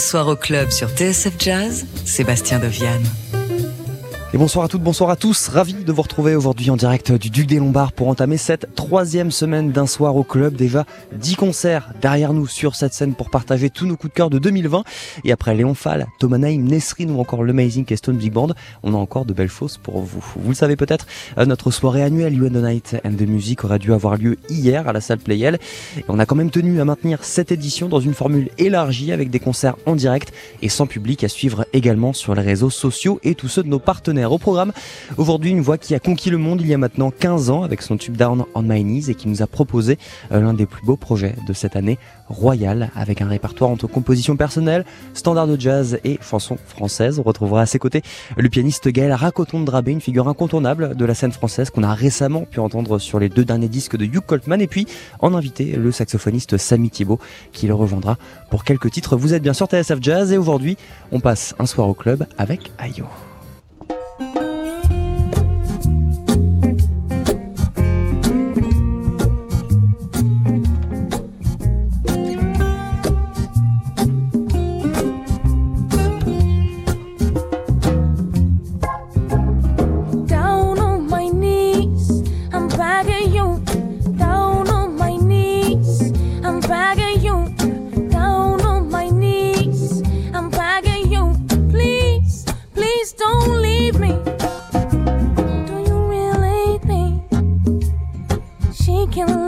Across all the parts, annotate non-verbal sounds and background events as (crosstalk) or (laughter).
soir au club sur TSF Jazz, Sébastien Deviane. Et bonsoir à toutes, bonsoir à tous. Ravi de vous retrouver aujourd'hui en direct du Duc des Lombards pour entamer cette troisième semaine d'un soir au club. Déjà 10 concerts derrière nous sur cette scène pour partager tous nos coups de cœur de 2020. Et après Léon Fall, Thomas Naïm, Nesrine ou encore l'Amazing Keystone Big Band, on a encore de belles choses pour vous. Vous le savez peut-être, euh, notre soirée annuelle You and the Night and the Music aurait dû avoir lieu hier à la salle Playel. Et on a quand même tenu à maintenir cette édition dans une formule élargie avec des concerts en direct et sans public à suivre également sur les réseaux sociaux et tous ceux de nos partenaires au programme. Aujourd'hui, une voix qui a conquis le monde il y a maintenant 15 ans avec son tube Down on My Knees et qui nous a proposé euh, l'un des plus beaux projets de cette année, Royal, avec un répertoire entre compositions personnelles, standards de jazz et chansons françaises. On retrouvera à ses côtés le pianiste Gaël Racoton de Drabé, une figure incontournable de la scène française qu'on a récemment pu entendre sur les deux derniers disques de Hugh Coltman et puis en invité le saxophoniste Samy Thibault qui le rejoindra pour quelques titres. Vous êtes bien sûr TSF Jazz et aujourd'hui on passe un soir au club avec Ayo.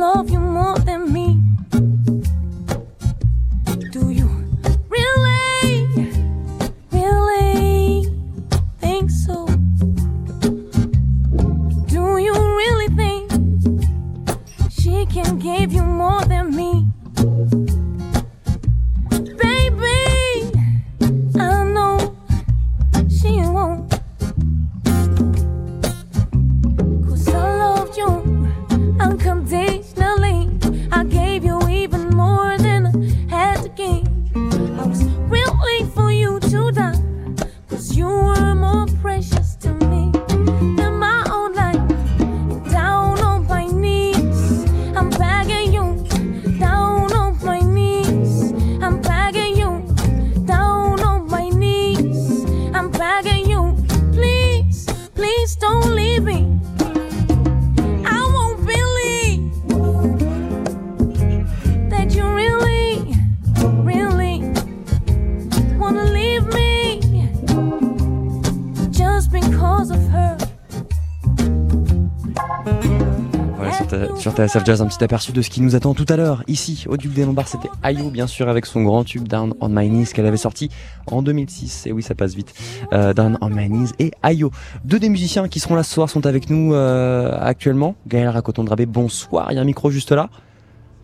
love you sur TSF Jazz, un petit aperçu de ce qui nous attend tout à l'heure. Ici, au Duc des Lombards, c'était Ayo, bien sûr, avec son grand tube Down on My Knees qu'elle avait sorti en 2006. Et oui, ça passe vite. Euh, Down on My Knees et Ayo. Deux des musiciens qui seront là ce soir sont avec nous euh, actuellement. Gaël Racoton-Drabé, bonsoir. Il y a un micro juste là.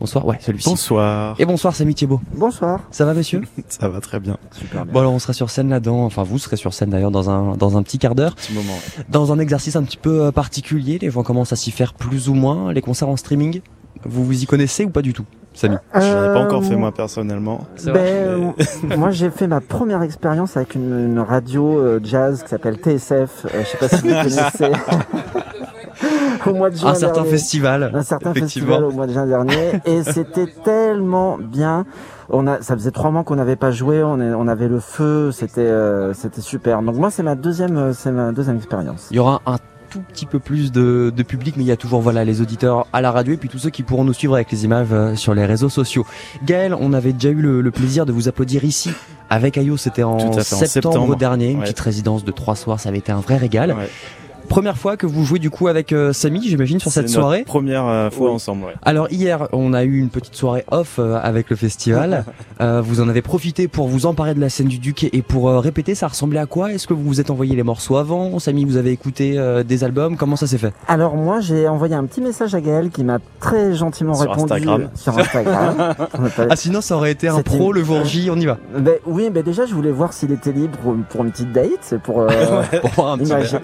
Bonsoir, ouais, celui-ci. Bonsoir. Et bonsoir, Samy Thiebaud. Bonsoir. Ça va, monsieur? (laughs) Ça va très bien. Super bien. Bon, alors on sera sur scène là-dedans, enfin vous serez sur scène d'ailleurs dans un, dans un petit quart d'heure. Petit moment. Dans un exercice un petit peu euh, particulier, les gens commencent à s'y faire plus ou moins. Les concerts en streaming, vous vous y connaissez ou pas du tout Samy? Je n'en ai pas encore fait Euh, moi personnellement. Ben, euh, (laughs) (laughs) moi j'ai fait ma première expérience avec une, une radio euh, jazz qui s'appelle TSF. Euh, je sais pas si vous connaissez. Au mois de juin Un certain dernier. festival. Un certain festival au mois de juin dernier et c'était tellement bien. On a, ça faisait trois mois qu'on n'avait pas joué, on, est- on avait le feu, c'était, euh, c'était super. Donc moi c'est ma deuxième, euh, c'est ma deuxième expérience. Il y aura un tout petit peu plus de, de public, mais il y a toujours voilà les auditeurs à la radio et puis tous ceux qui pourront nous suivre avec les images euh, sur les réseaux sociaux. Gaël, on avait déjà eu le, le plaisir de vous applaudir ici avec Ayo, c'était en, septembre, septembre. dernier, une Ouais. petite résidence de trois soirs, ça avait été un vrai régal. Ouais. Première fois que vous jouez du coup avec euh, Samy, j'imagine, sur cette notre soirée. Première euh, fois Oui. ensemble. Ouais. Alors hier, on a eu une petite soirée off euh, avec le festival. (laughs) Euh, vous en avez profité pour vous emparer de la scène du Duc et pour euh, répéter. Ça ressemblait à quoi? Est-ce que vous vous êtes envoyé les morceaux avant? Samy, vous avez écouté euh, des albums? Comment ça s'est fait? Alors moi j'ai envoyé un petit message à Gaël qui m'a très gentiment Sur répondu Instagram. sur Instagram. (laughs) (laughs) Ah sinon, ça aurait été un pro le jour J. On y va. Ben, oui, ben déjà je voulais voir s'il était libre pour, pour une petite date. C'est pour. euh, Pour voir un il petit m'a verre.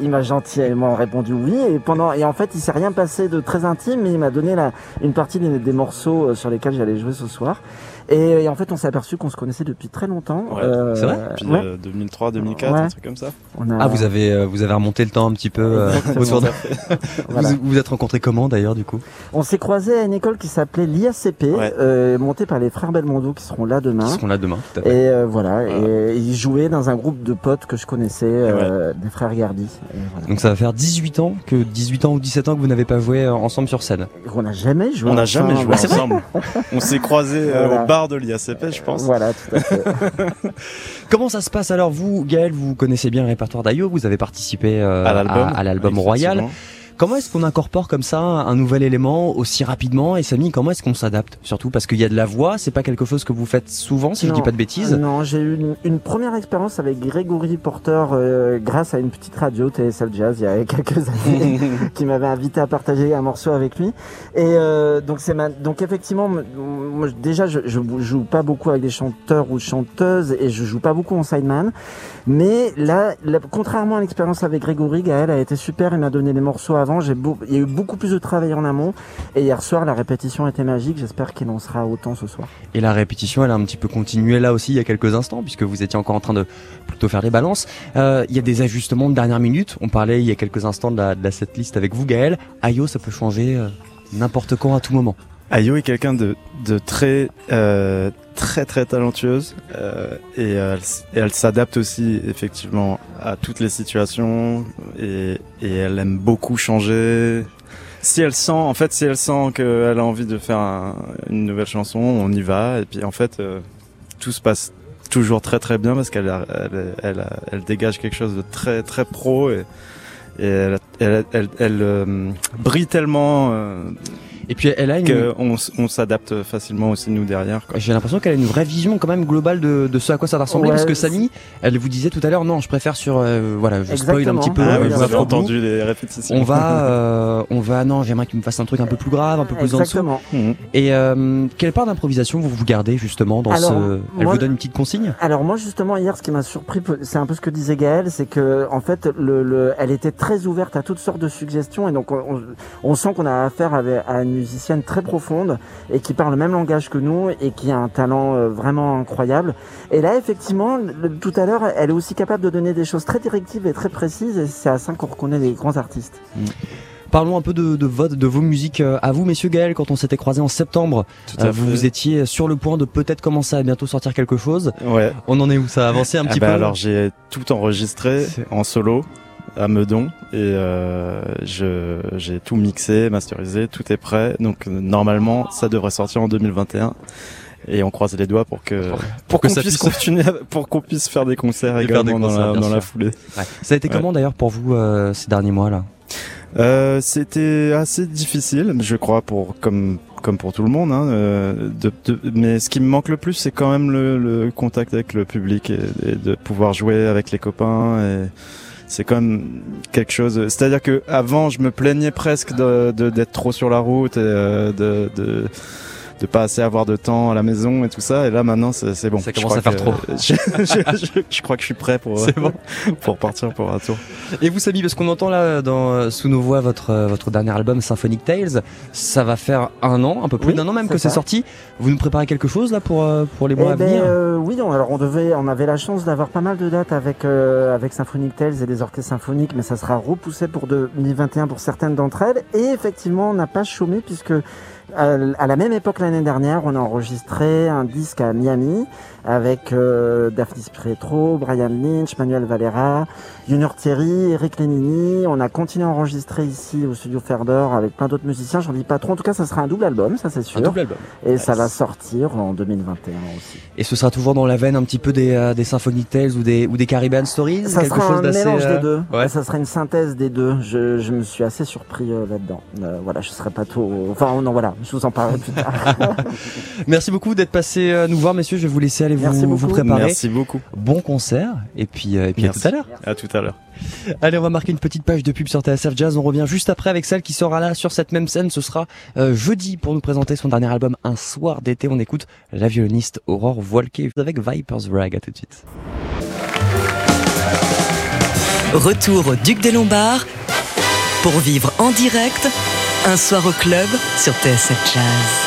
Répondu oui et pendant et en fait il s'est rien passé de très intime mais il m'a donné une partie des, des morceaux euh, sur lesquels j'allais jouer ce soir Et, et en fait, on s'est aperçu qu'on se connaissait depuis très longtemps. Ouais, Euh, c'est vrai Puis ouais, euh, 2003, 2004, Ouais. un truc comme ça. on a- Ah, vous avez, euh, vous avez remonté le temps un petit peu euh, Exactement. autour de... (laughs) voilà. Vous vous êtes rencontrés comment d'ailleurs du coup? On s'est croisés à une école qui s'appelait l'IACP, Ouais. euh, montée par les frères Belmondo qui seront là demain. Ils seront là demain. Tout à fait. Et euh, voilà, et ils jouaient dans un groupe de potes que je connaissais, euh, des frères Gardi. Voilà. Donc ça va faire 18 ans que 18 ans ou 17 ans que vous n'avez pas joué ensemble sur scène. On n'a jamais joué On n'a ensemble. jamais joué Ah, ensemble. (laughs) On s'est croisés euh, Voilà. au bar de l'IACP, je pense. Voilà, tout à fait. (laughs) Comment ça se passe alors vous, Gaël? Vous connaissez bien le répertoire d'Ayo, vous avez participé euh, à l'album. à l'album Oui, Royal. Comment est-ce qu'on incorpore comme ça un nouvel élément aussi rapidement Et Samy, comment est-ce qu'on s'adapte Surtout parce qu'il y a de la voix, c'est pas quelque chose que vous faites souvent, si je Non. dis pas de bêtises? Non, j'ai eu une, une première expérience avec Grégory Porter euh, grâce à une petite radio TSL Jazz il y a (laughs) quelques années (laughs) qui m'avait invité à partager un morceau avec lui. Et euh, donc c'est ma... donc effectivement, moi, déjà je, je joue pas beaucoup avec des chanteurs ou chanteuses et je joue pas beaucoup en sideman. Mais là, là, contrairement à l'expérience avec Grégory, Gaël a été super. Il m'a donné les morceaux avant. J'ai il y a eu beaucoup plus de travail en amont. Et hier soir, la répétition était magique. J'espère qu'il en sera autant ce soir. Et la répétition, elle a un petit peu continué là aussi il y a quelques instants, puisque vous étiez encore en train de plutôt faire les balances. Euh, il y a des ajustements de dernière minute. On parlait il y a quelques instants de la, de la setlist avec vous, Gaël. Ayo, ça peut changer euh, n'importe quand, à tout moment. Ayo est quelqu'un de, de très, euh, très, très talentueuse. euh, et, elle s'adapte aussi, effectivement, à toutes les situations. Et, elle aime beaucoup changer. Si elle sent, en fait, si elle sent qu'elle a envie de faire un- une nouvelle chanson, on y va. Et puis, en fait, euh, tout se passe toujours très, très bien parce qu'elle elle, elle, dégage quelque chose de très, très pro. Et, elle, elle, elle, euh, brille tellement euh, Et puis elle a une, on s'adapte facilement aussi nous derrière. Quoi. J'ai l'impression qu'elle a une vraie vision quand même globale de, de ce à quoi ça va ressembler Ouais, parce que Samy, elle vous disait tout à l'heure non, je préfère sur euh, voilà, je spoil un Exactement. petit peu. Ah euh, oui, je vous entendu les répétitions. On va (laughs) euh, on va non, j'aimerais qu'il me fasse un truc un peu plus grave, un peu plus en dessous. Exactement. Mhm. Et euh, quelle part d'improvisation vous vous gardez justement dans Alors, ce Elle moi- vous donne une petite consigne? Alors moi justement hier ce qui m'a surpris c'est un peu ce que disait Gaël c'est que en fait le, le- elle était très ouverte à toutes sortes de suggestions et donc on, on- on sent qu'on a affaire avec, à une musicienne très profonde et qui parle le même langage que nous et qui a un talent euh, vraiment incroyable et là effectivement tout à l'heure elle est aussi capable de donner des choses très directives et très précises et c'est à ça qu'on reconnaît les grands artistes. Parlons un peu de, de votre, de vos musiques euh, à vous, messieurs Gaël. Quand on s'était croisés en septembre, Tout à euh, vous, vous étiez sur le point de peut-être commencer à bientôt sortir quelque chose. Ouais. On en est où? Ça a avancé un Ah petit bah peu? alors j'ai tout enregistré en solo à Meudon et euh, je j'ai tout mixé, masterisé, tout est prêt. Donc euh, normalement ça devrait sortir en 2021. Et on croise les doigts pour que pour que qu'on ça puisse puisse- continuer, pour qu'on puisse faire des concerts Et des également concerts, dans, la, dans foulée. Ouais. Ça a été Ouais. comment d'ailleurs pour vous euh, ces derniers mois là? Euh, c'était assez difficile, je crois, pour comme comme pour tout le monde. Hein, euh, de, de- mais ce qui me manque le plus, c'est quand même le, le contact avec le public et, et de pouvoir jouer avec les copains. Et c'est même quelque chose. C'est-à-dire que avant, je me plaignais presque d'être trop sur la route et euh, de de pas assez avoir de temps à la maison et tout ça. Et là, maintenant, c'est bon. Ça Je commence crois à faire que- (laughs) Je, je- je- je crois que je suis prêt pour bon. (laughs) pour partir pour un tour. Et vous Samy, parce qu'on entend là dans euh, sous nos voix votre euh, votre dernier album Symphonic Tales, ça va faire un an, un peu plus Oui, d'un an même que c'est sorti. Vous nous préparez quelque chose là pour euh, pour les mois Eh à ben, venir euh, oui, alors on devait, on avait la chance d'avoir pas mal de dates avec euh, avec Symphonic Tales et des orchestres symphoniques, mais ça sera repoussé pour 2021 pour certaines d'entre elles. Et effectivement, on n'a pas chômé puisque à la même époque l'année dernière, on a enregistré un disque à Miami avec euh, Daphne Pietro, Brian Lynch, Manuel Valera, Junior Thierry, Eric Lenini. On a continué à enregistrer ici au studio Ferber avec plein d'autres musiciens. J'en dis pas trop. En tout cas, ça sera un double album, ça c'est sûr. Un double album. Et ça va sortir en 2021 aussi. Et ce sera toujours dans la veine un petit peu des euh, des Symphonic Tales ou des ou des Caribbean Stories, Ça quelque sera chose un mélange euh, des deux. ouais. Ça sera une synthèse des deux. Je, je me suis assez surpris euh, là-dedans. Euh, voilà, je serai pas trop. Enfin non, voilà, je vous en parlerai plus tard. (laughs) Merci beaucoup d'être passé euh, nous voir messieurs, je vais vous laisser aller Merci vous, vous beaucoup. préparer. Merci beaucoup. Bon concert et puis euh, et puis à tout à l'heure. À tout à l'heure. Allez, on va marquer une petite page de pub sur TSF Jazz. On revient juste après avec celle qui sera là sur cette même scène. Ce sera euh, jeudi pour nous présenter son dernier album Un soir d'été. On écoute la violoniste Aurore Voilquet avec Viper's Rag. À tout de suite. Retour au Duc des Lombards pour vivre en direct un soir au club sur TSF Jazz.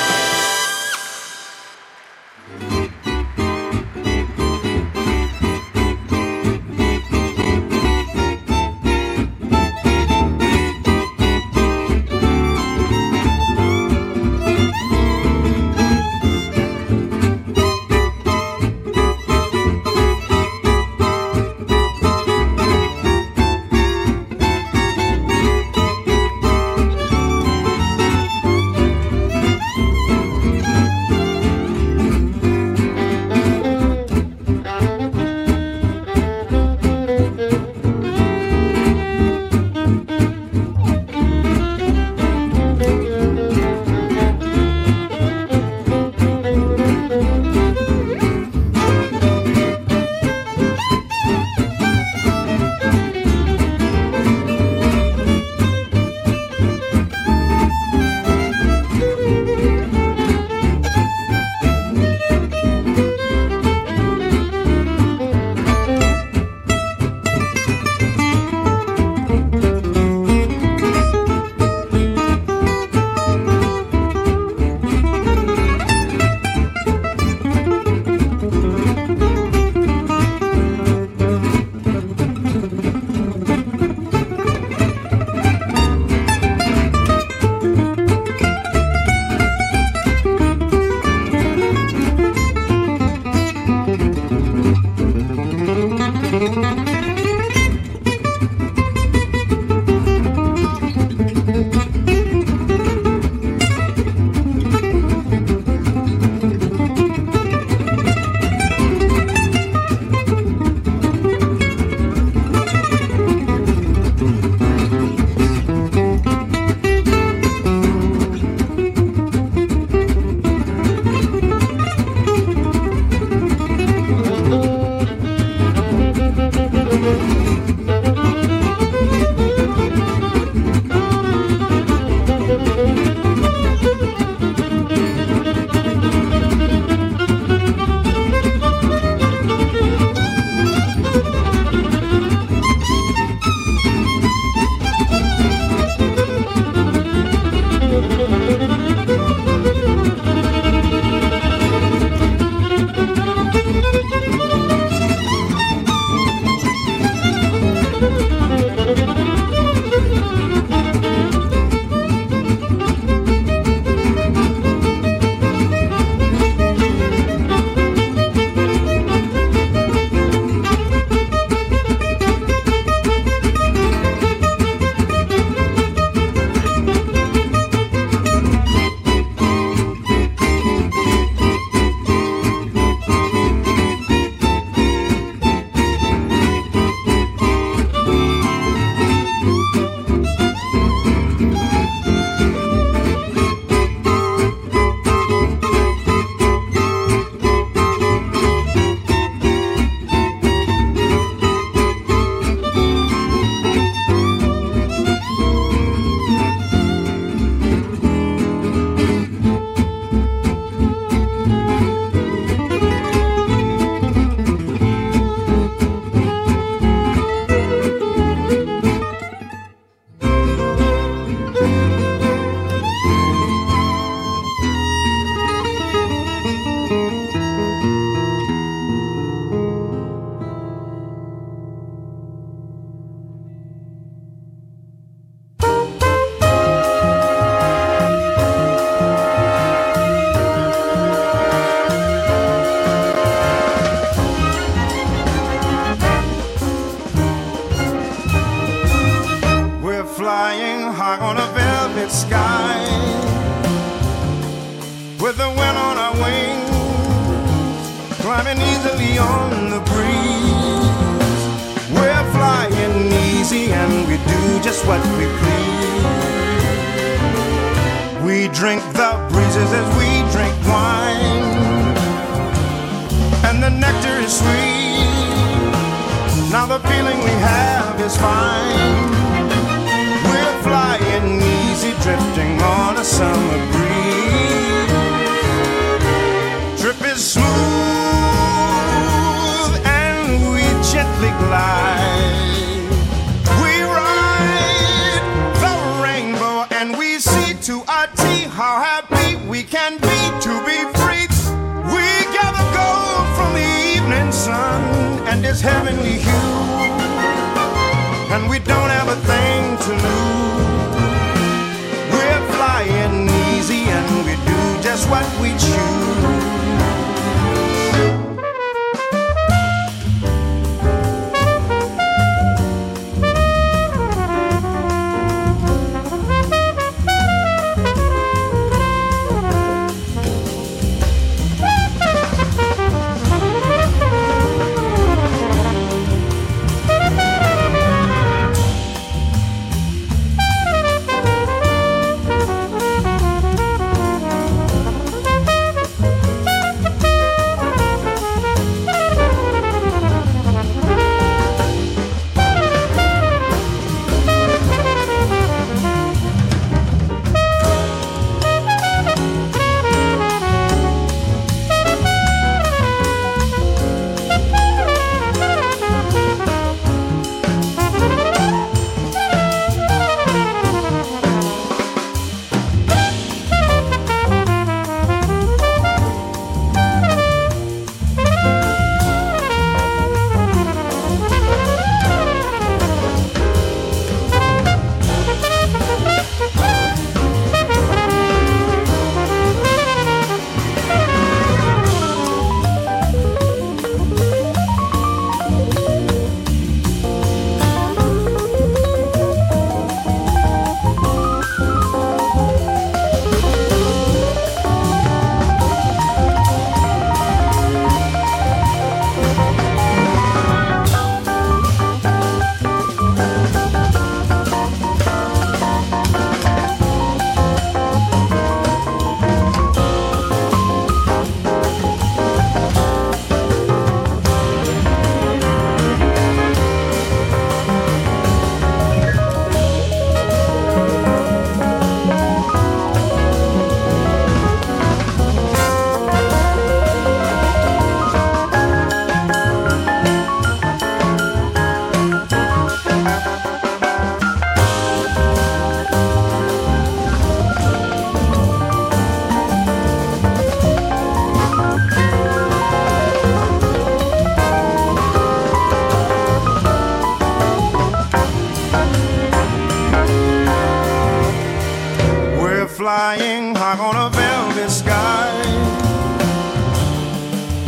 flying high on a velvet sky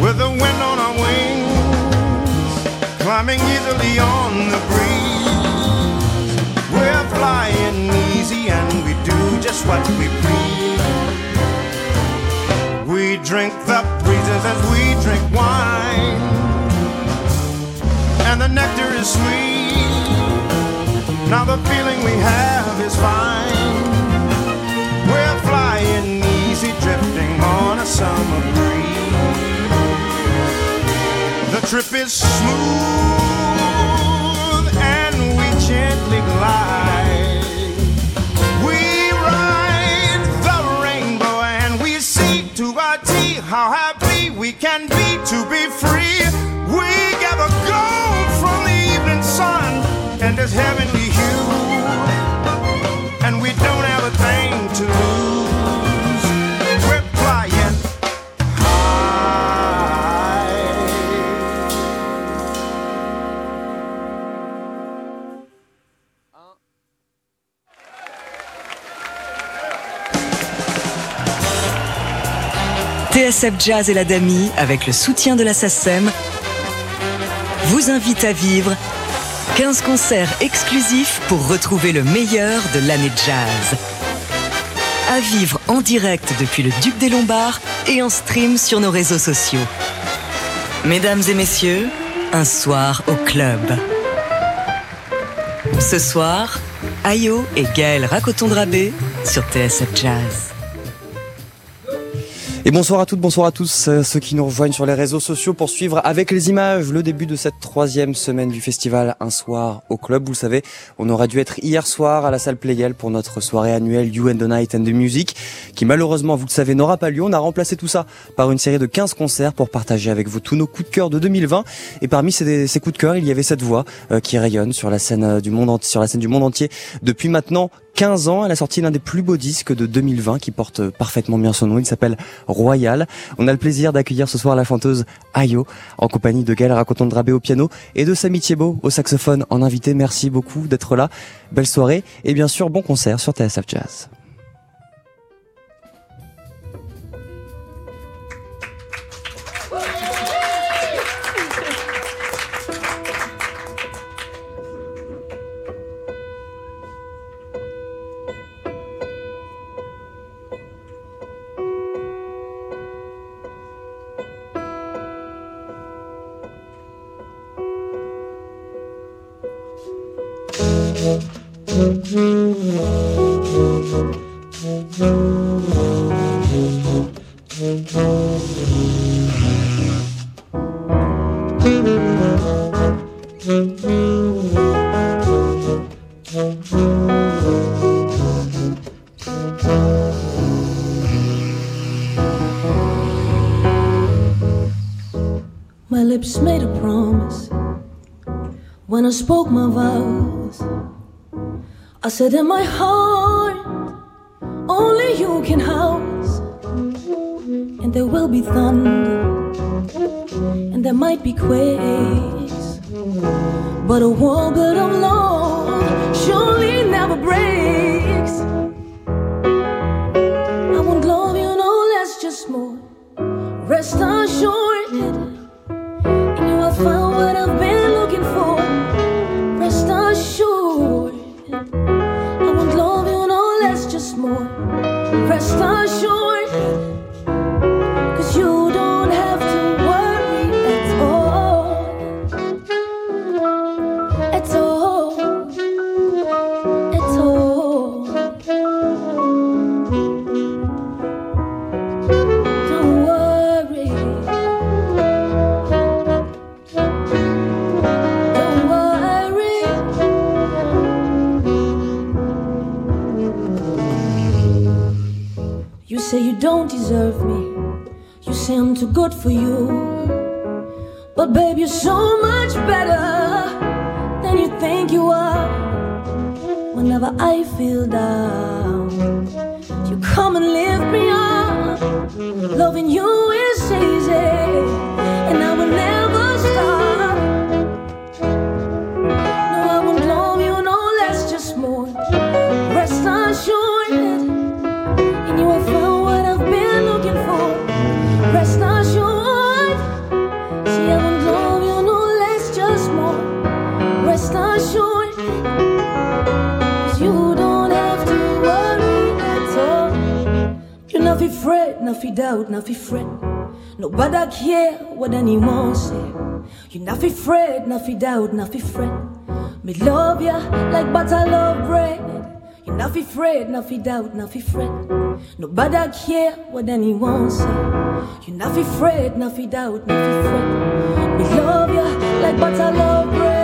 with the wind on our wings, climbing easily on the breeze. We're flying easy and we do just what we please. We drink the breezes as we drink wine, and the nectar is sweet. Now the feeling we have is fine. on a summer breeze. The trip is smooth and we gently glide. We ride the rainbow and we see to our tea how happy we can be to be free. TSF Jazz et la DAMI, avec le soutien de la SACEM, vous invite à vivre 15 concerts exclusifs pour retrouver le meilleur de l'année jazz. À vivre en direct depuis le Duc des Lombards et en stream sur nos réseaux sociaux. Mesdames et messieurs, un soir au club. Ce soir, Ayo et Gaël Racoton-Drabé sur TSF Jazz. Et bonsoir à toutes, bonsoir à tous euh, ceux qui nous rejoignent sur les réseaux sociaux pour suivre avec les images le début de cette troisième semaine du festival Un soir au club. Vous le savez, on aurait dû être hier soir à la salle Playel pour notre soirée annuelle You and the Night and the Music qui malheureusement, vous le savez, n'aura pas lieu. On a remplacé tout ça par une série de 15 concerts pour partager avec vous tous nos coups de cœur de 2020. Et parmi ces, coups de cœur, il y avait cette voix euh, qui rayonne sur la scène euh, du monde sur la scène du monde entier depuis maintenant 15 ans, elle a sorti l'un des plus beaux disques de 2020 qui porte parfaitement bien son nom. Il s'appelle Royal. On a le plaisir d'accueillir ce soir la chanteuse Ayo en compagnie de Gaël Racoton-Drabé au piano et de Samy Thiebaud au saxophone en invité. Merci beaucoup d'être là. Belle soirée et bien sûr bon concert sur TSF Jazz. Said in my heart, not fi doubt, not fi fret. Nobody care what anyone say. You not fi fret, not fi doubt, not fi fret. Me love ya like butter love bread. You not fi fret, not fi doubt, not fi fret. Nobody care what anyone say. You not fi fret, not fi doubt, not fi fret. Me love ya like butter love bread.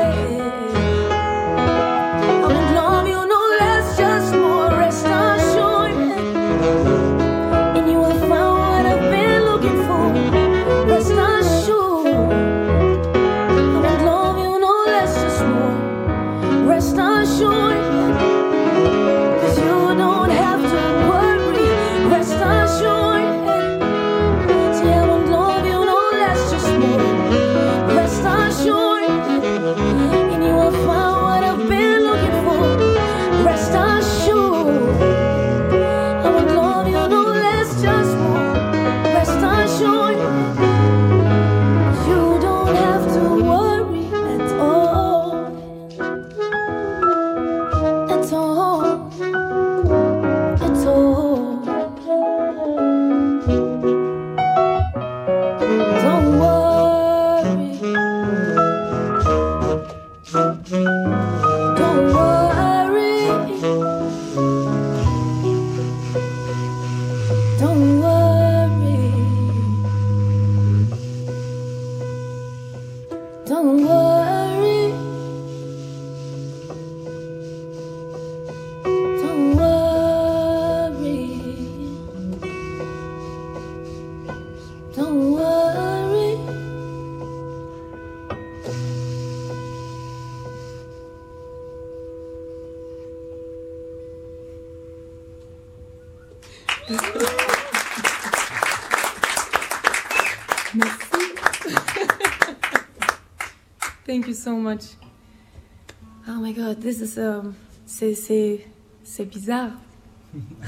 C'est bizarre.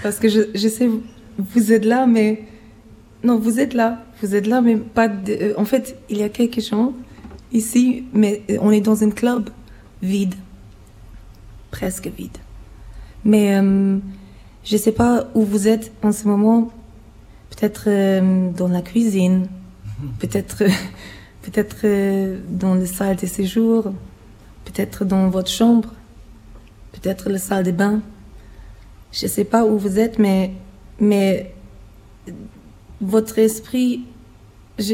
Parce que je je sais vous- êtes là mais non vous êtes là vous êtes là mais pas de- euh, en fait il y a quelques gens ici mais euh, on est dans un club vide presque vide. Mais euh, je sais pas où vous êtes en ce moment. Peut-être euh, dans la cuisine. Peut-être (laughs) peut-être dans la salle de séjour, peut-être dans votre chambre, peut-être la salle de bain. Je ne sais pas où vous êtes, mais, mais votre esprit, je,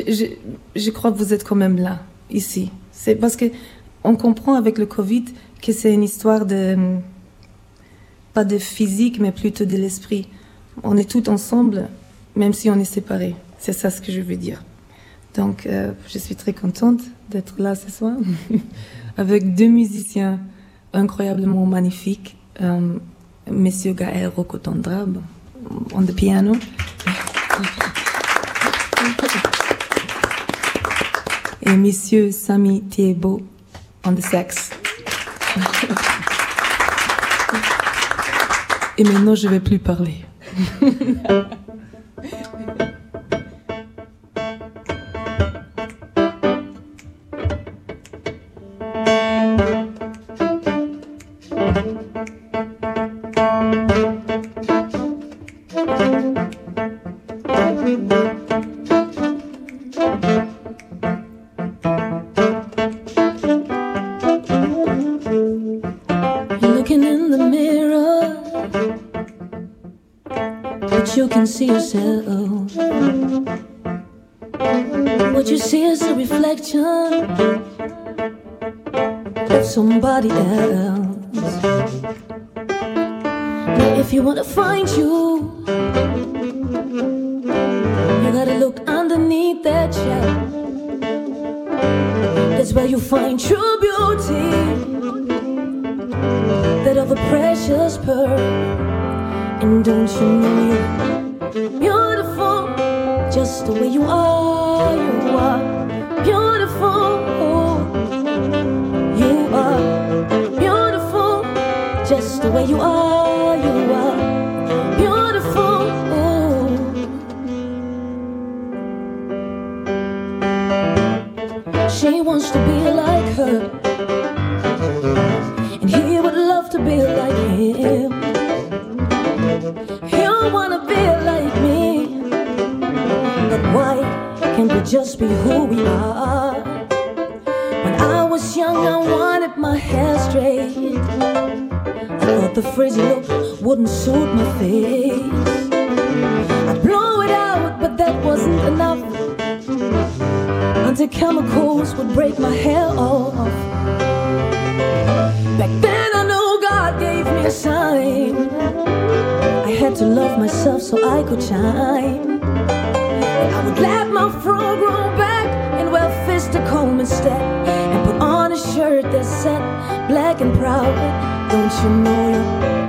je, crois que vous êtes quand même là, ici. C'est parce que on comprend avec le Covid que c'est une histoire de, pas de physique, mais plutôt de l'esprit. On est tous ensemble, même si on est séparés. C'est ça ce que je veux dire. Donc, euh, je suis très contente d'être là ce soir (laughs) avec deux musiciens incroyablement magnifiques. Euh, Monsieur Gaël Rocotandrab on the piano. Et Monsieur Sami Thiebo on the sax. Et maintenant, je vais plus parler. (laughs) somebody else. Just the way you are. You are beautiful. She wants to be like her. And he would love to be like him. He'll wanna be like me. But why can't we just be who we are? When I was young, I wanted my hair straight. I thought the frizzy look wouldn't suit my face. I'd blow it out, but that wasn't enough. Until chemicals would break my hair off. Back then I knew God gave me a sign. I had to love myself so I could shine. I would let my fro grow back and wear fisted comb instead. And put on a shirt that said black and proud. Don't you know you're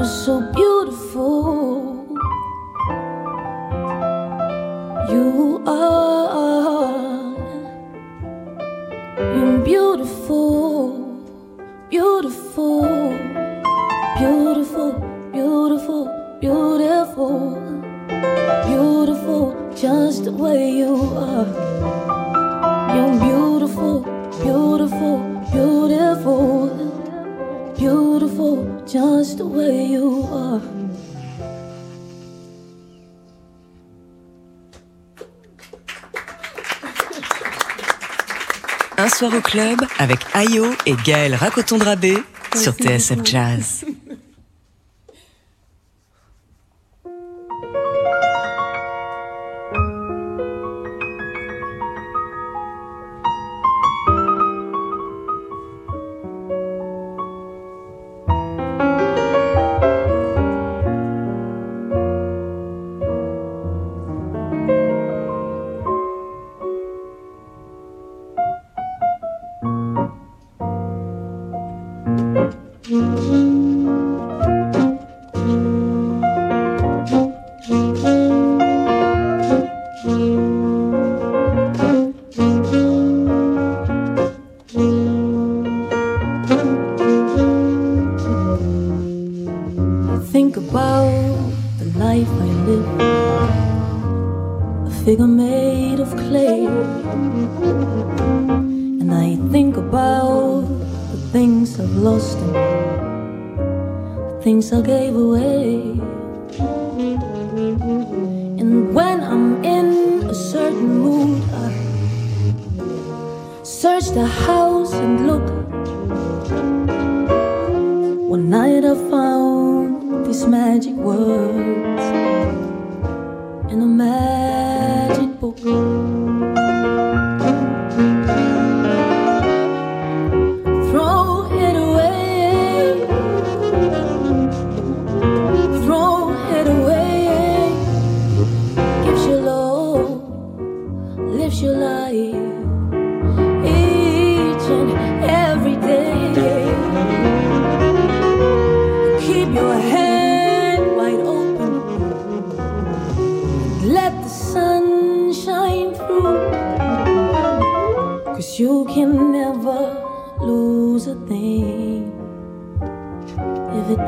You're so beautiful. Club avec Ayo et Gaël Racoton-Drabé sur TSF Jazz.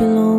belong.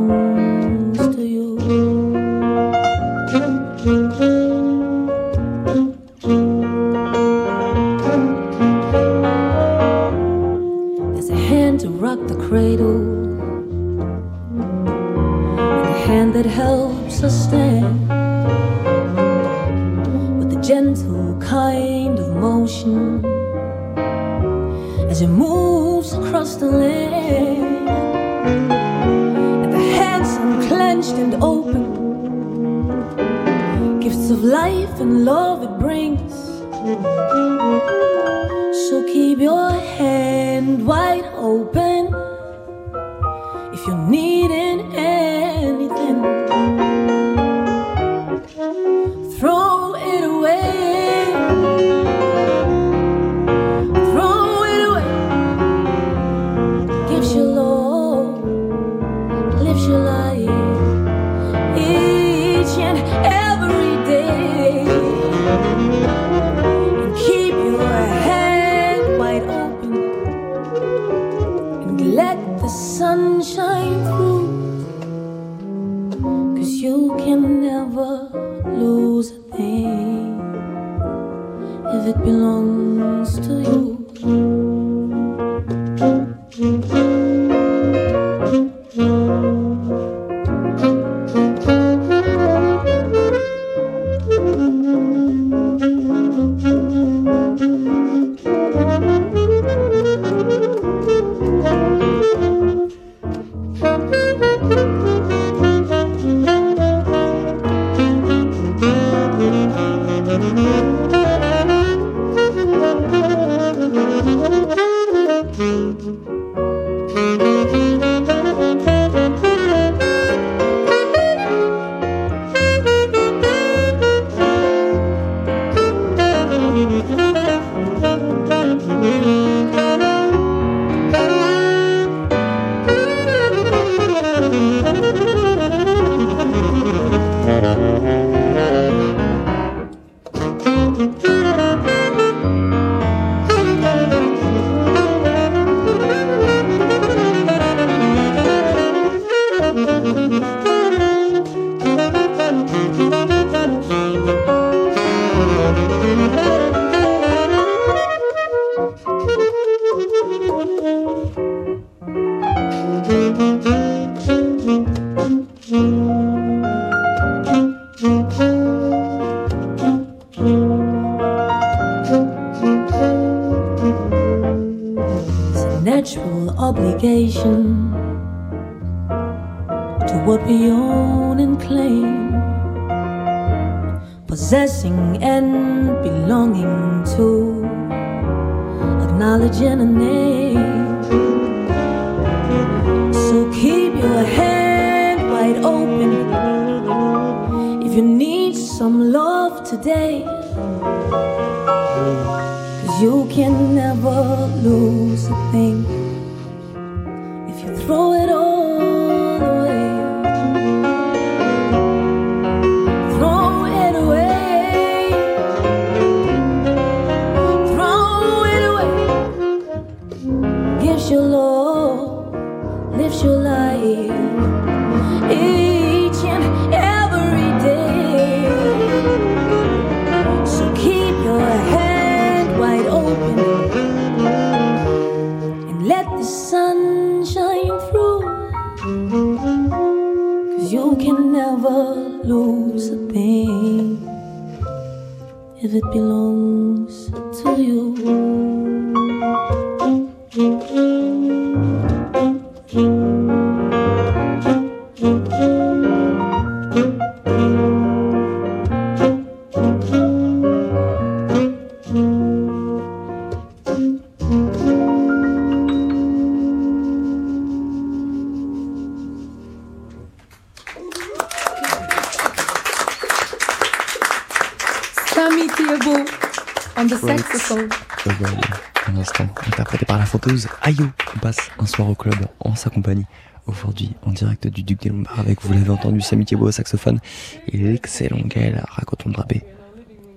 par la chanteuse Ayo qui passe un soir au club en sa compagnie. Aujourd'hui, en direct du Duc des Lombards avec, vous l'avez entendu, Samy Thibault au saxophone et l'excellent Gaël Racoton Drapé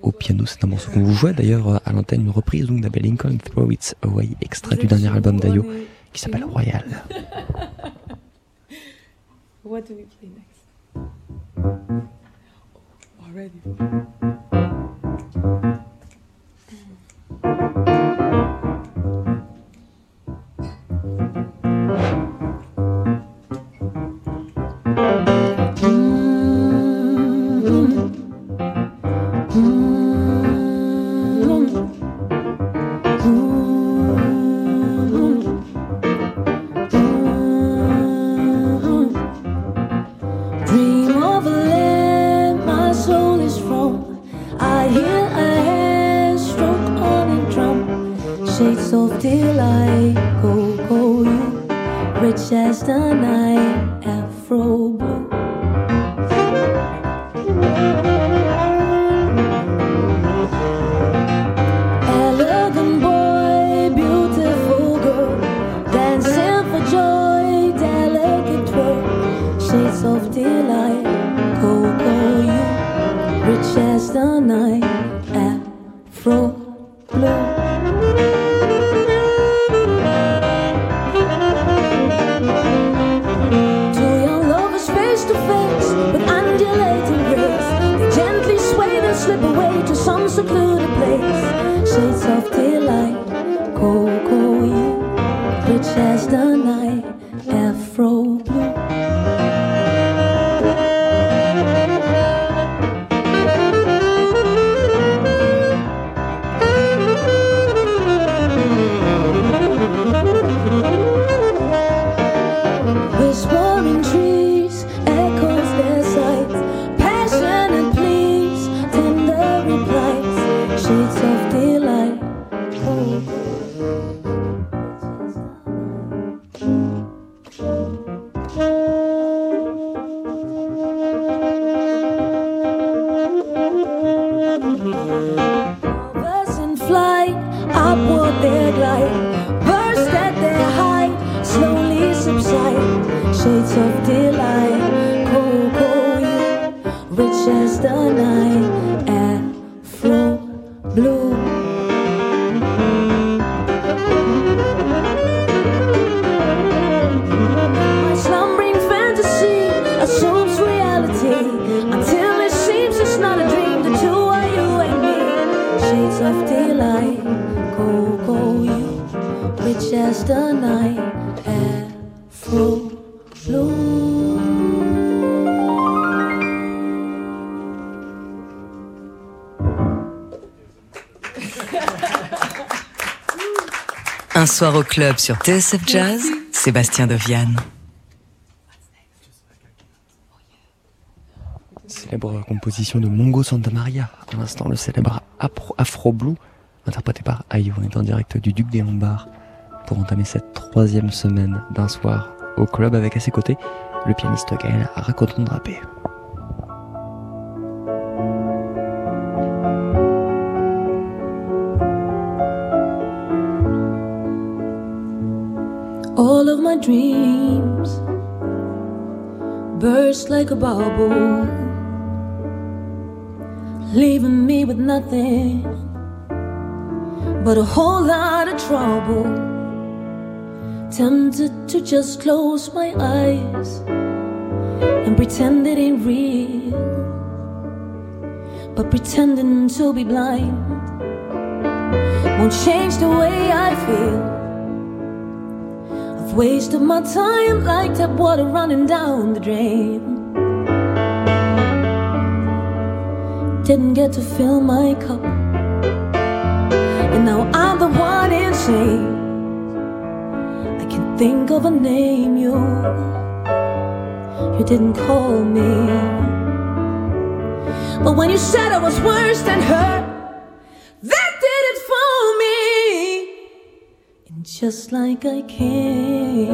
au piano. C'est un morceau qu'on vous voit d'ailleurs à l'antenne, une reprise donc d'Abel Lincoln Throw It Away, extrait du dernier album d'Ayo qui s'appelle Royal. What do we play next? Oh, already. Soir au club sur TSF Jazz, Sébastien Deviane. Célèbre composition de Mongo Santa Maria. À l'instant, le célèbre Afro, Blue, interprété par Ayo. On est en direct du Duc des Lombards pour entamer cette troisième semaine d'un soir au club avec à ses côtés le pianiste Gaël Racoton dreams burst like a bubble, leaving me with nothing but a whole lot of trouble. Tempted to just close my eyes and pretend it ain't real, but pretending to be blind won't change the way I feel. Wasted my time like tap water running down the drain. Didn't get to fill my cup, and now I'm the one insane. I can think of a name you you didn't call me, but when you said I was worse than her, just like I can't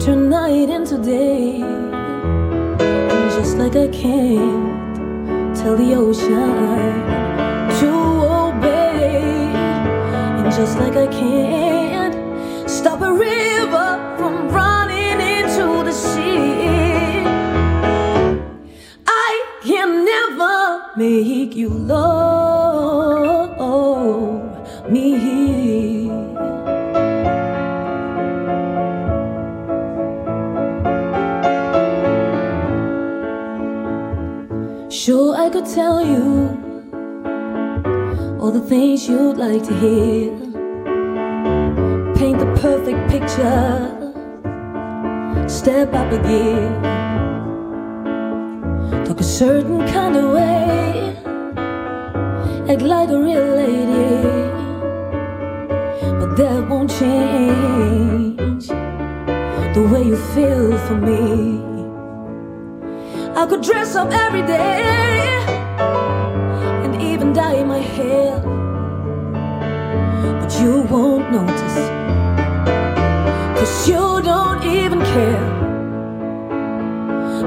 turn night into day, and just like I can't tell the ocean to obey, and just like I can't stop a river from running into the sea. I can never make you love tell you all the things you'd like to hear. Paint the perfect picture, step up a gear. Talk a certain kind of way, act like a real lady. But that won't change the way you feel for me. I could dress up every day dye my hair, but you won't notice. Cause you don't even care.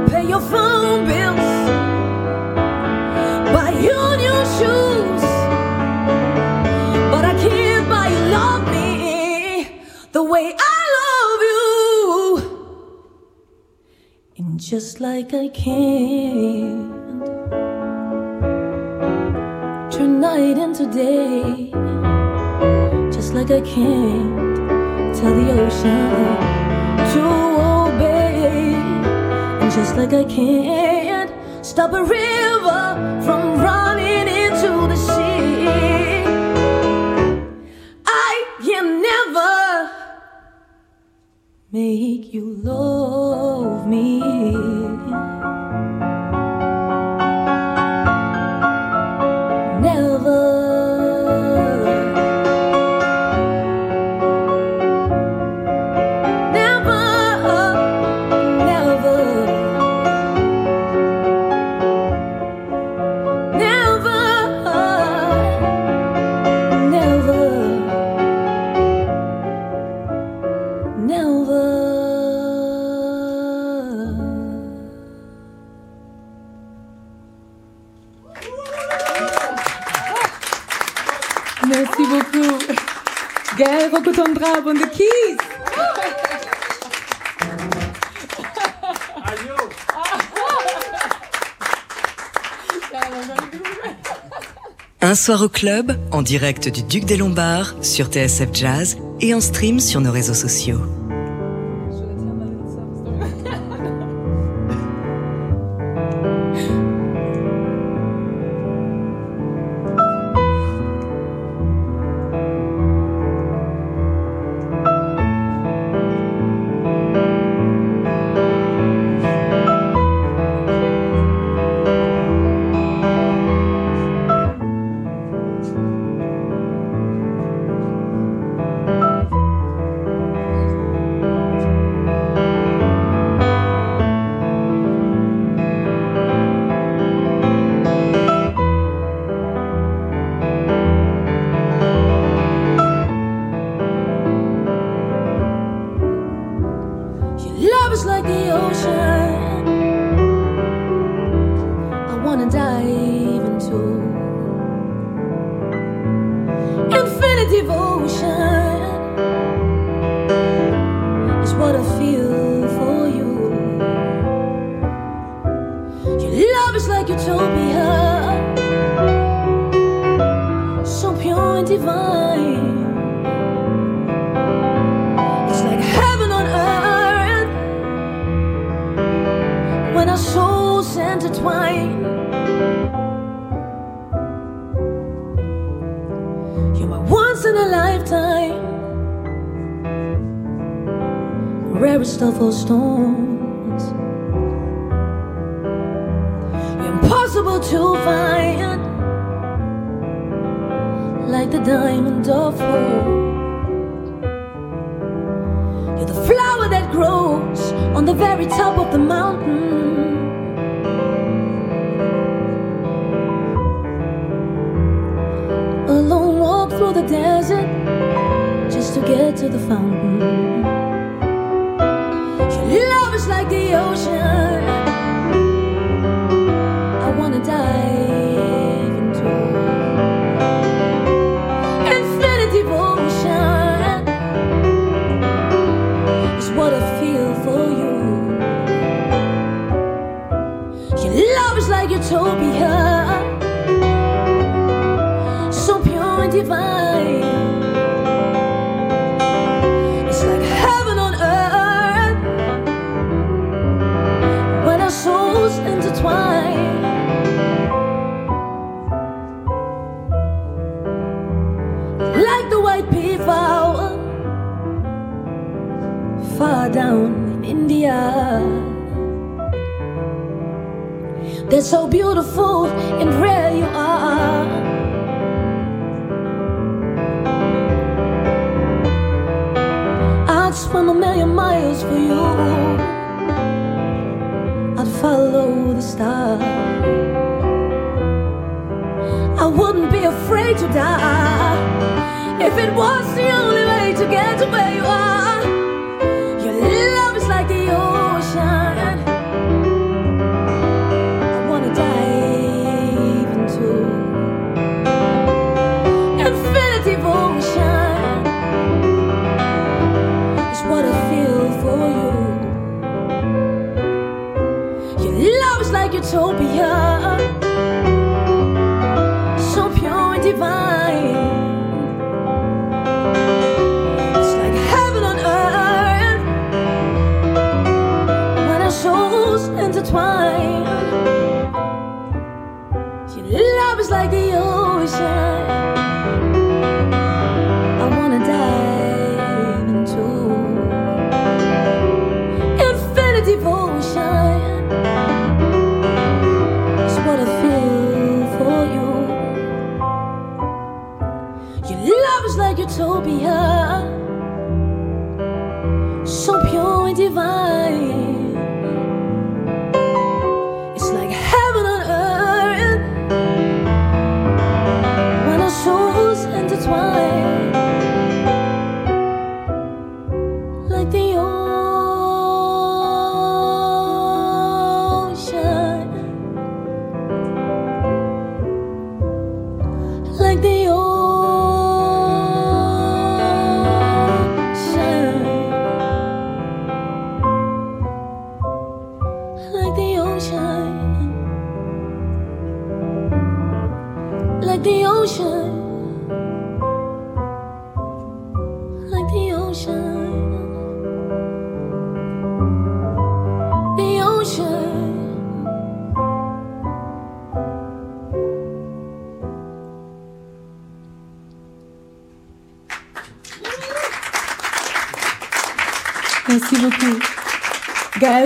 Pay your phone bills, buy you new shoes, but I can't buy you love me the way I love you. And just like I can't night into day, just like I can't tell the ocean to obey, and just like I can't stop a river from running Merci beaucoup. Gaël Rokotondra on the keys. Un soir au club, en direct du Duc des Lombards, sur TSF Jazz et en stream sur nos réseaux sociaux.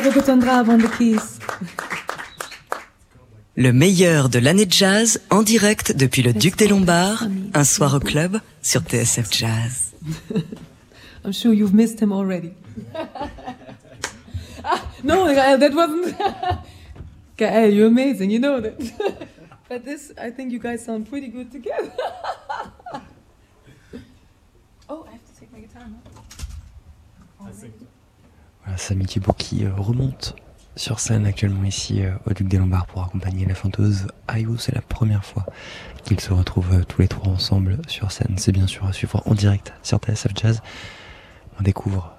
Avant the keys. Le meilleur de l'année de jazz en direct depuis le Duc des Lombards, un soir au club sur TSF Jazz. (laughs) I'm sure you've missed him already. (laughs) ah, no, Gaël, that wasn't. (laughs) Gaël, you're amazing, you know that. but this, I think you guys sound pretty good together. oh, I have to take my guitar now. Voilà, Samy qui euh, remonte sur scène actuellement ici euh, au Duc des Lombards pour accompagner la fanteuse Ayo. C'est la première fois qu'ils se retrouvent euh, tous les trois ensemble sur scène. C'est bien sûr à suivre en direct sur TSF Jazz. On découvre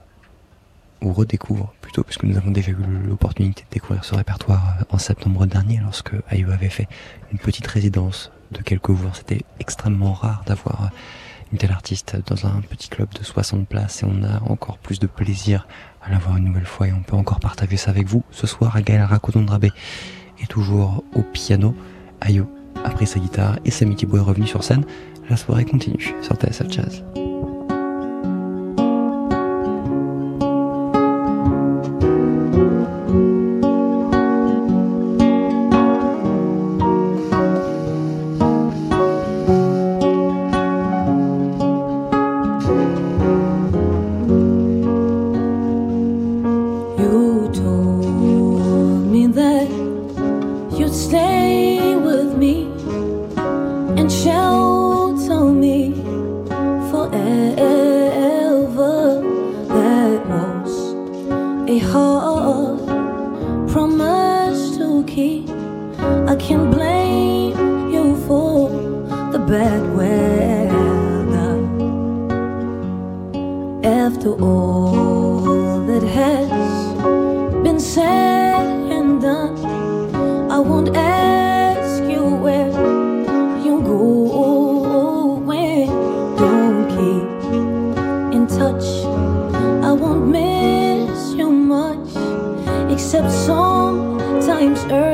ou redécouvre plutôt, puisque nous avons déjà eu l'opportunité de découvrir ce répertoire en septembre dernier, lorsque Ayo avait fait une petite résidence de quelques jours. C'était extrêmement rare d'avoir une telle artiste dans un petit club de 60 places et on a encore plus de plaisir à la voir une nouvelle fois et on peut encore partager ça avec vous ce soir à Gaël Rakotondrabé et toujours au piano. Ayo a pris sa guitare et Samy Thibault est revenu sur scène. La soirée continue sur TSF Jazz. bad weather. After all that has been said and done, I won't ask you where you go away Don't keep in touch. I won't miss you much, except sometimes early.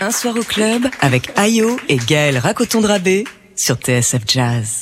Un soir au club avec Ayo et Gaël Racotondrabé sur TSF Jazz.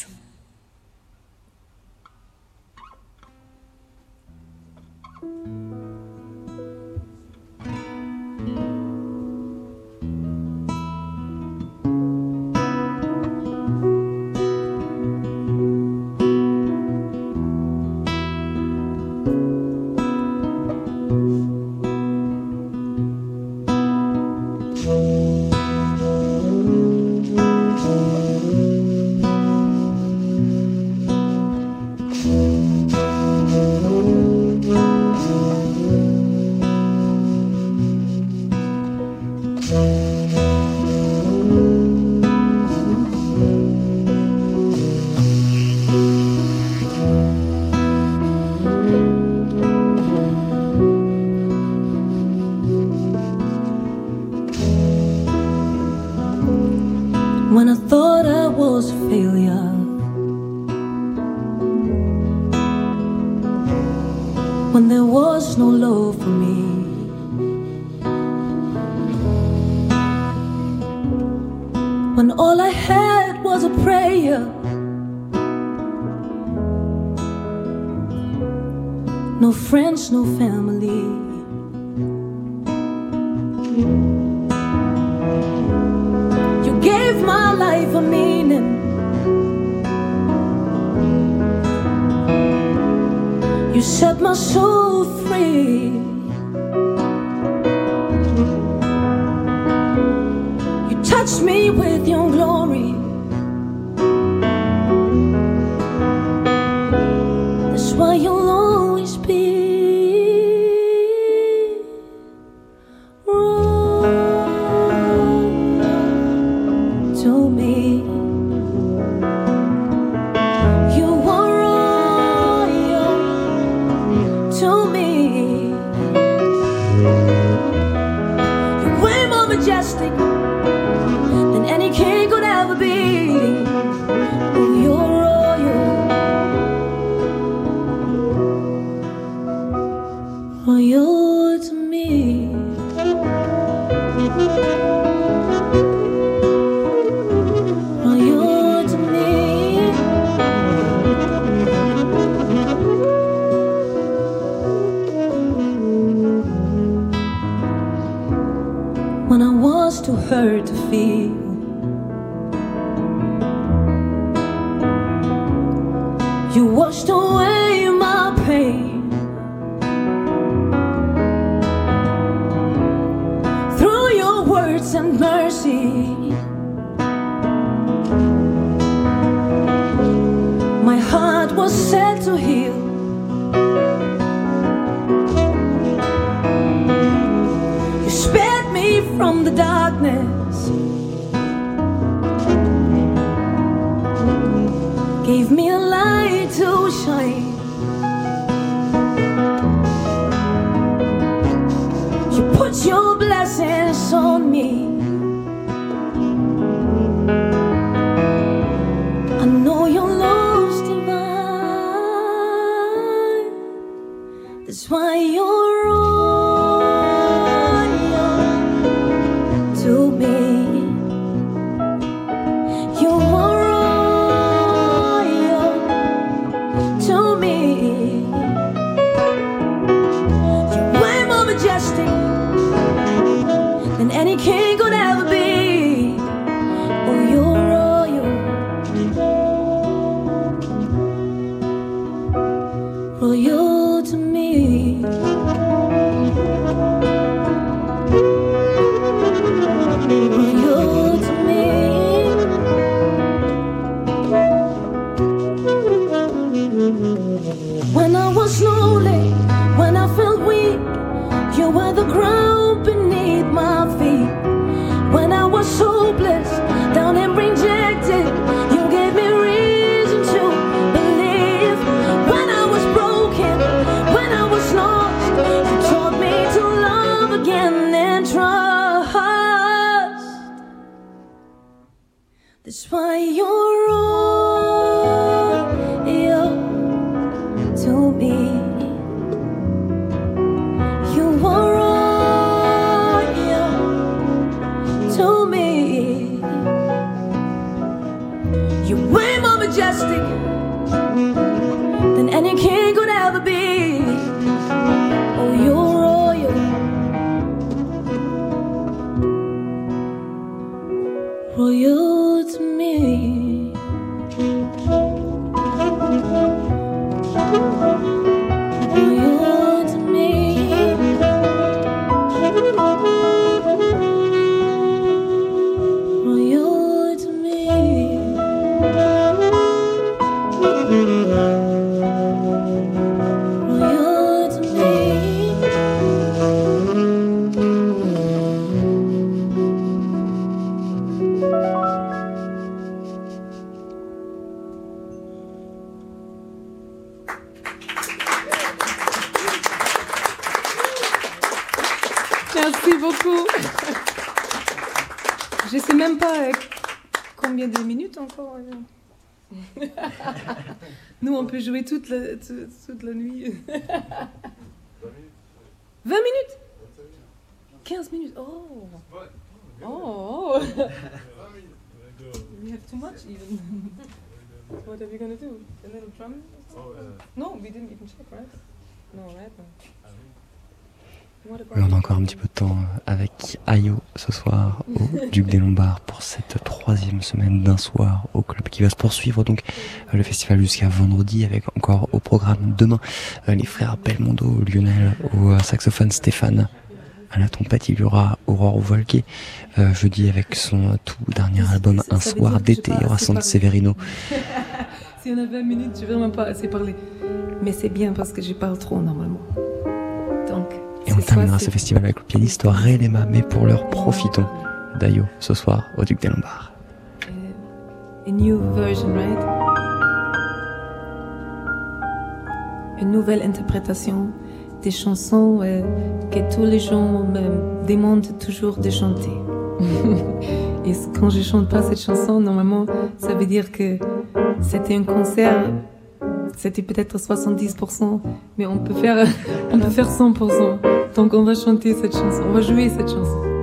toute, toute la nuit. (laughs) 20 minutes? 15 minutes Oh Oh (laughs) We have too much even. (laughs) what are we gonna do? A little drum? Oh, yeah. No, we didn't even check, right? No, right? No. On a encore un petit peu de temps euh, avec Ayo ce soir au (laughs) Duc des Lombards pour cette troisième semaine d'un soir au club qui va se poursuivre donc euh, le festival jusqu'à vendredi avec encore au programme demain euh, les frères Belmondo, Lionel au saxophone, Stéphane à la trompette, il y aura Aurore Volquet euh, jeudi avec son tout dernier album Un soir d'été, il y aura San Severino. (laughs) si on a 20 minutes, je vais vraiment pas assez parler. Mais c'est bien parce que je parle trop normalement terminera ce festival avec le pianiste Ray Lema, mais pour l'heure profitons d'Ayo ce soir au Duc des Lombards. a new version, right? Une nouvelle interprétation des chansons euh, que tous les gens me demandent toujours de chanter. (laughs) Et quand je chante pas cette chanson, normalement, ça veut dire que c'était un concert, c'était peut-être 70%, mais on peut faire, (laughs) on peut faire 100%. Donc on va chanter cette chanson, on va jouer cette chanson.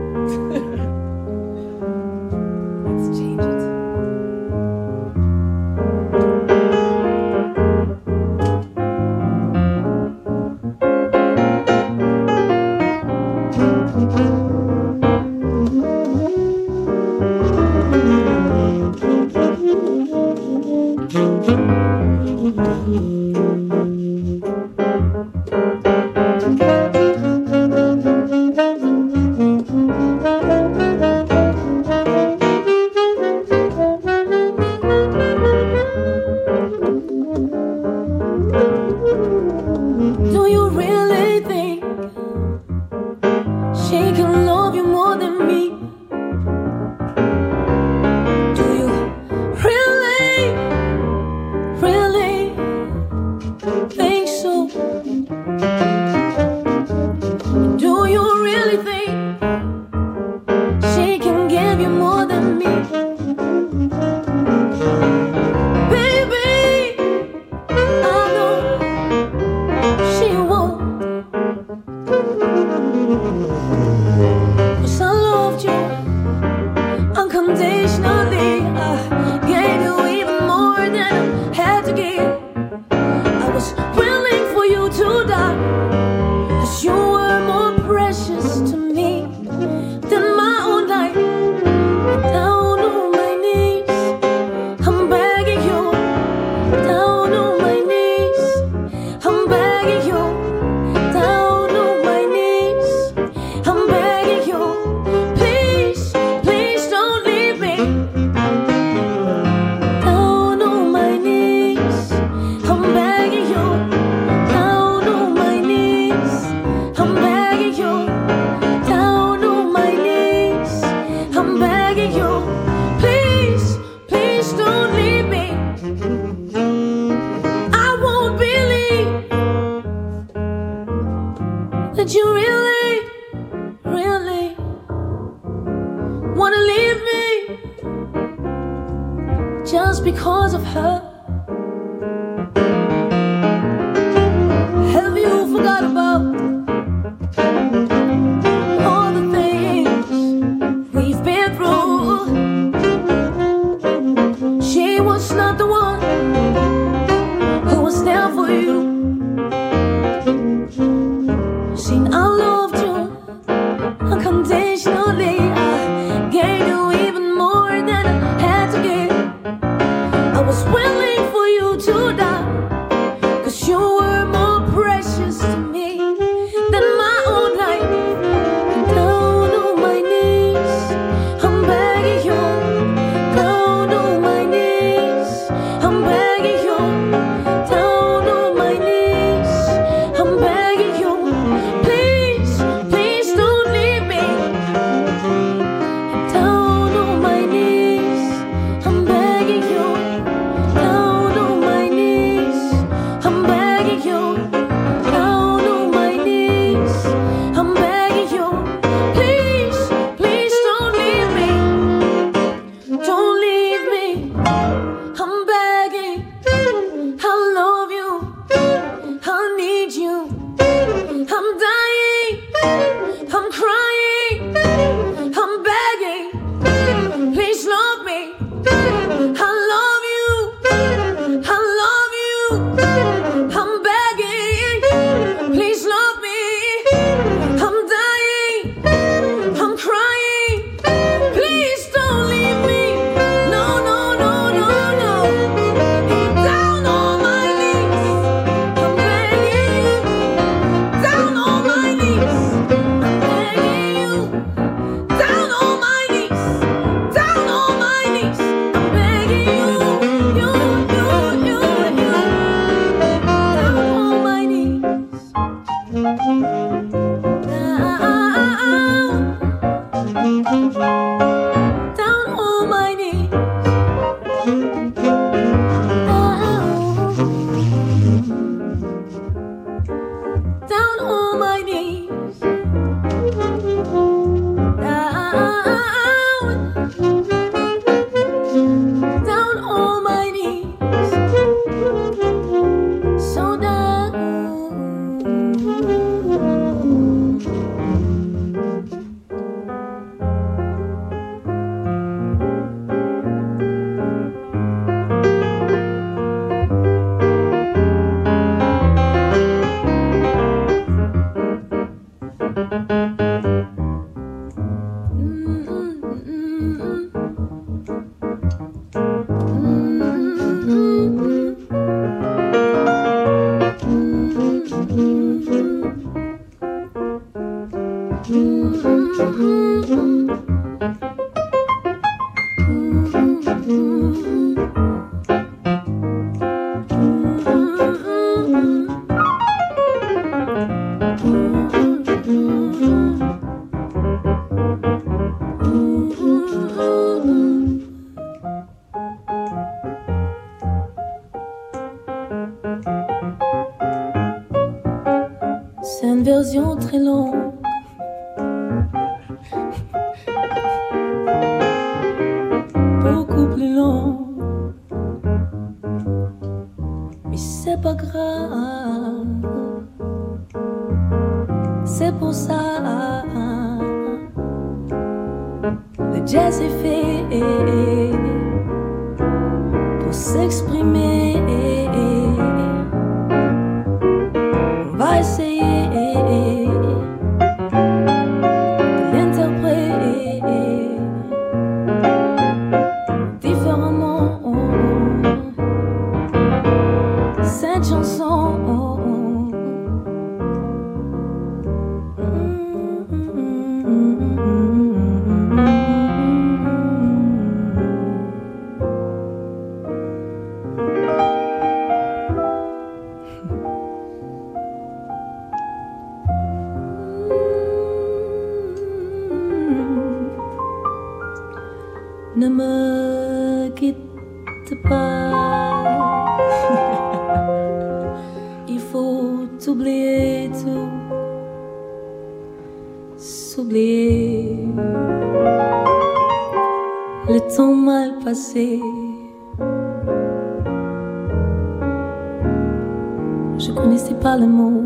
Je connaissais pas l'amour.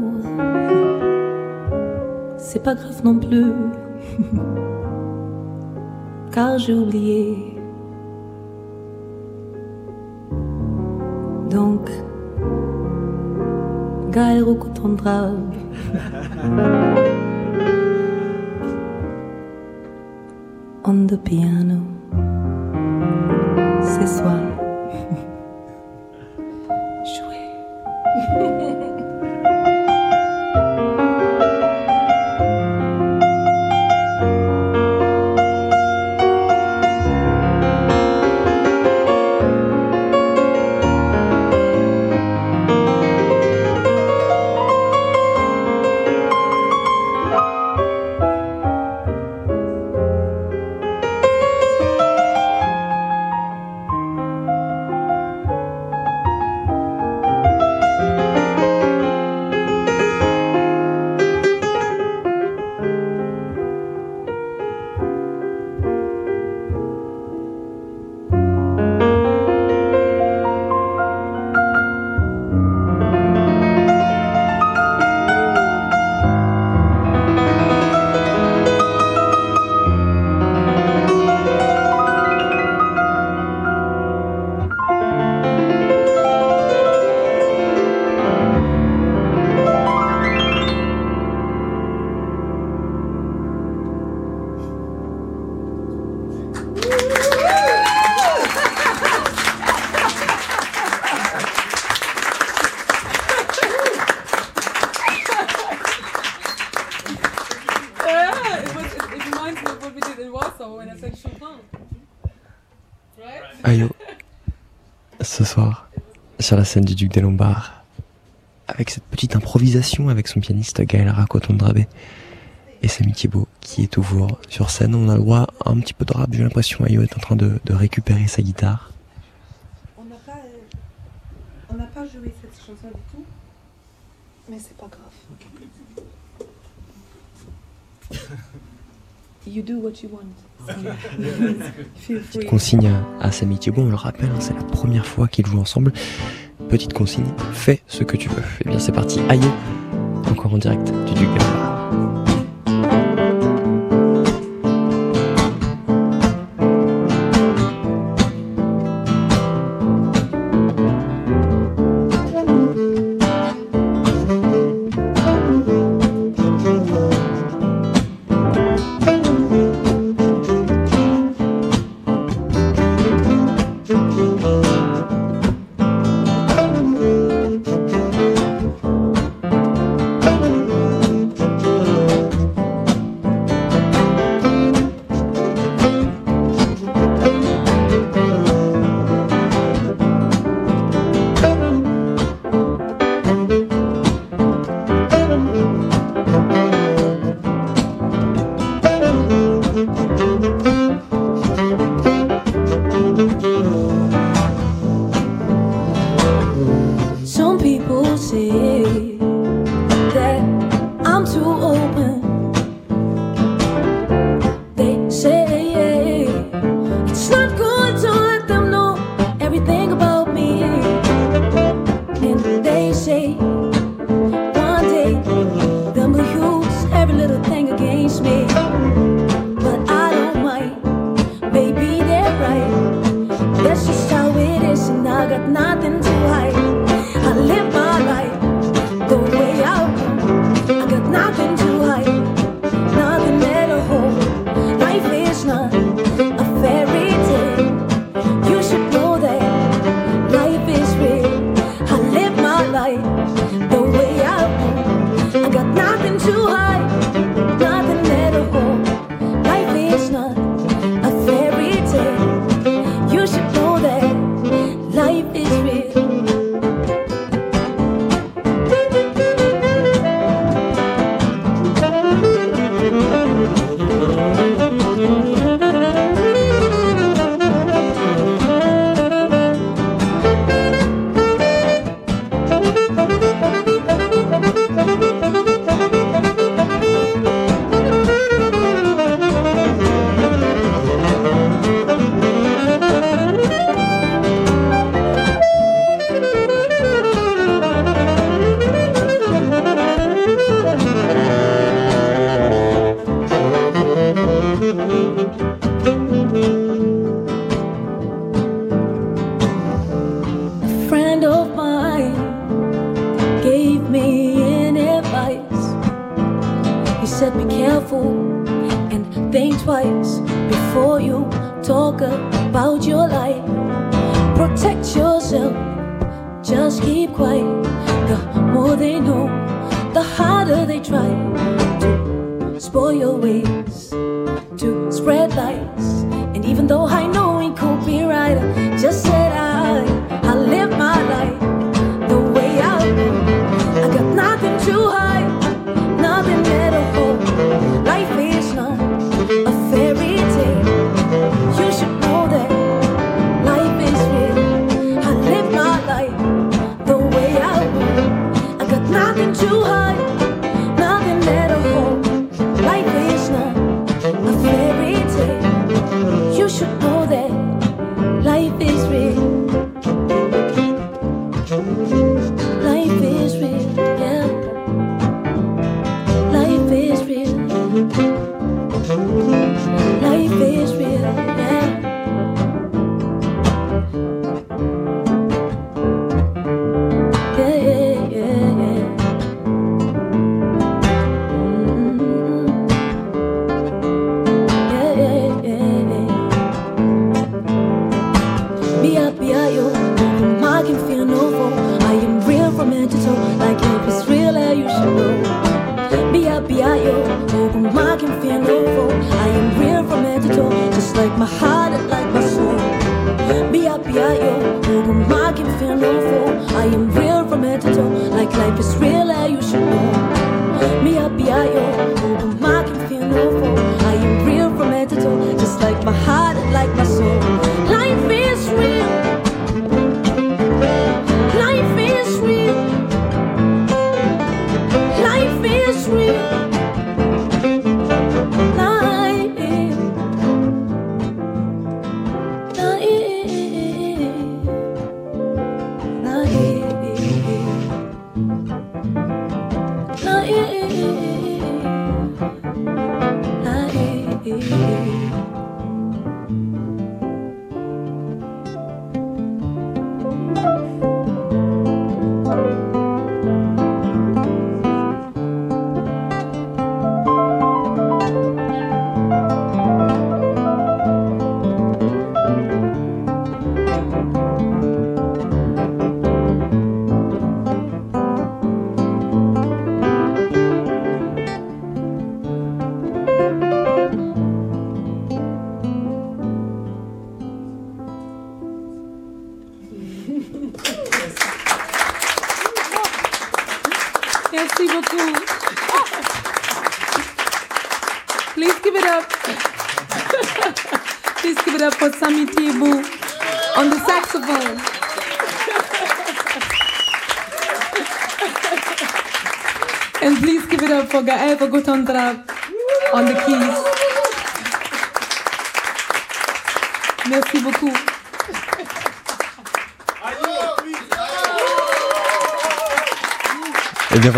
C'est pas grave non plus. (laughs) Car j'ai oublié. Donc, Gaël Rocotondrave. (laughs) On the piano. Ce soir. Scène du Duc des Lombards, avec cette petite improvisation avec son pianiste Gaël Racotondrabe et Samy Thibault qui est toujours sur scène. On a le droit à un petit peu de rap, j'ai l'impression Ayo est en train de, de récupérer sa guitare. On n'a pas, euh, on n'a pas joué cette chanson du tout, mais c'est pas grave. (laughs) You do what you want. (laughs) Feel free. Consigne à, à Samy Thibault, on le rappelle, hein, c'est la première fois qu'ils jouent ensemble. Petite consigne, fais ce que tu veux. Et bien c'est parti, Ayo, encore en direct du Duc des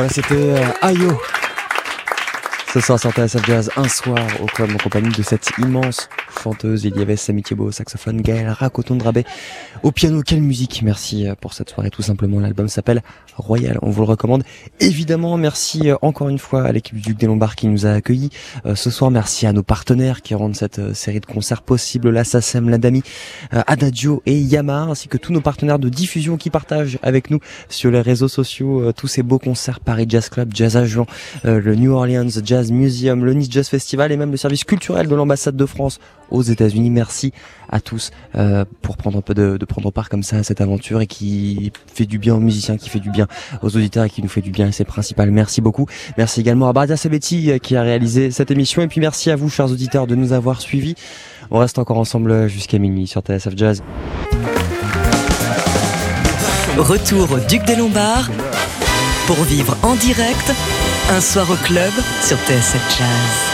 c'était euh, Ayo. Ce soir sur TSF Jazz, un soir au club en compagnie de cette immense chanteuse. Il y avait Samy Thiebaud au saxophone, Gaël Racoton Drabé au piano. Quelle musique Merci euh, pour cette soirée tout simplement. L'album s'appelle Royal, on vous le recommande. Évidemment, merci euh, encore une fois à l'équipe du Duc des Lombards qui nous a accueillis euh, ce soir. Merci à nos partenaires qui rendent cette euh, série de concerts possible, la SACEM, la DAMI, euh, Adagio et Yamaha, ainsi que tous nos partenaires de diffusion qui partagent avec nous sur les réseaux sociaux euh, tous ces beaux concerts Paris Jazz Club, Jazz Agent, euh, le New Orleans Jazz Museum, le Nice Jazz Festival et même le service culturel de l'ambassade de France aux États-Unis. Merci à tous pour prendre un peu de, de prendre part comme ça à cette aventure et qui fait du bien aux musiciens, qui fait du bien aux auditeurs et qui nous fait du bien. C'est principal. Merci beaucoup. Merci également à Bardia Sabetti euh, qui a réalisé cette émission et puis merci à vous, chers auditeurs, de nous avoir suivis. On reste encore ensemble jusqu'à minuit sur TSF Jazz. Retour au Duc des Lombards pour vivre en direct un soir au club sur TSF Jazz.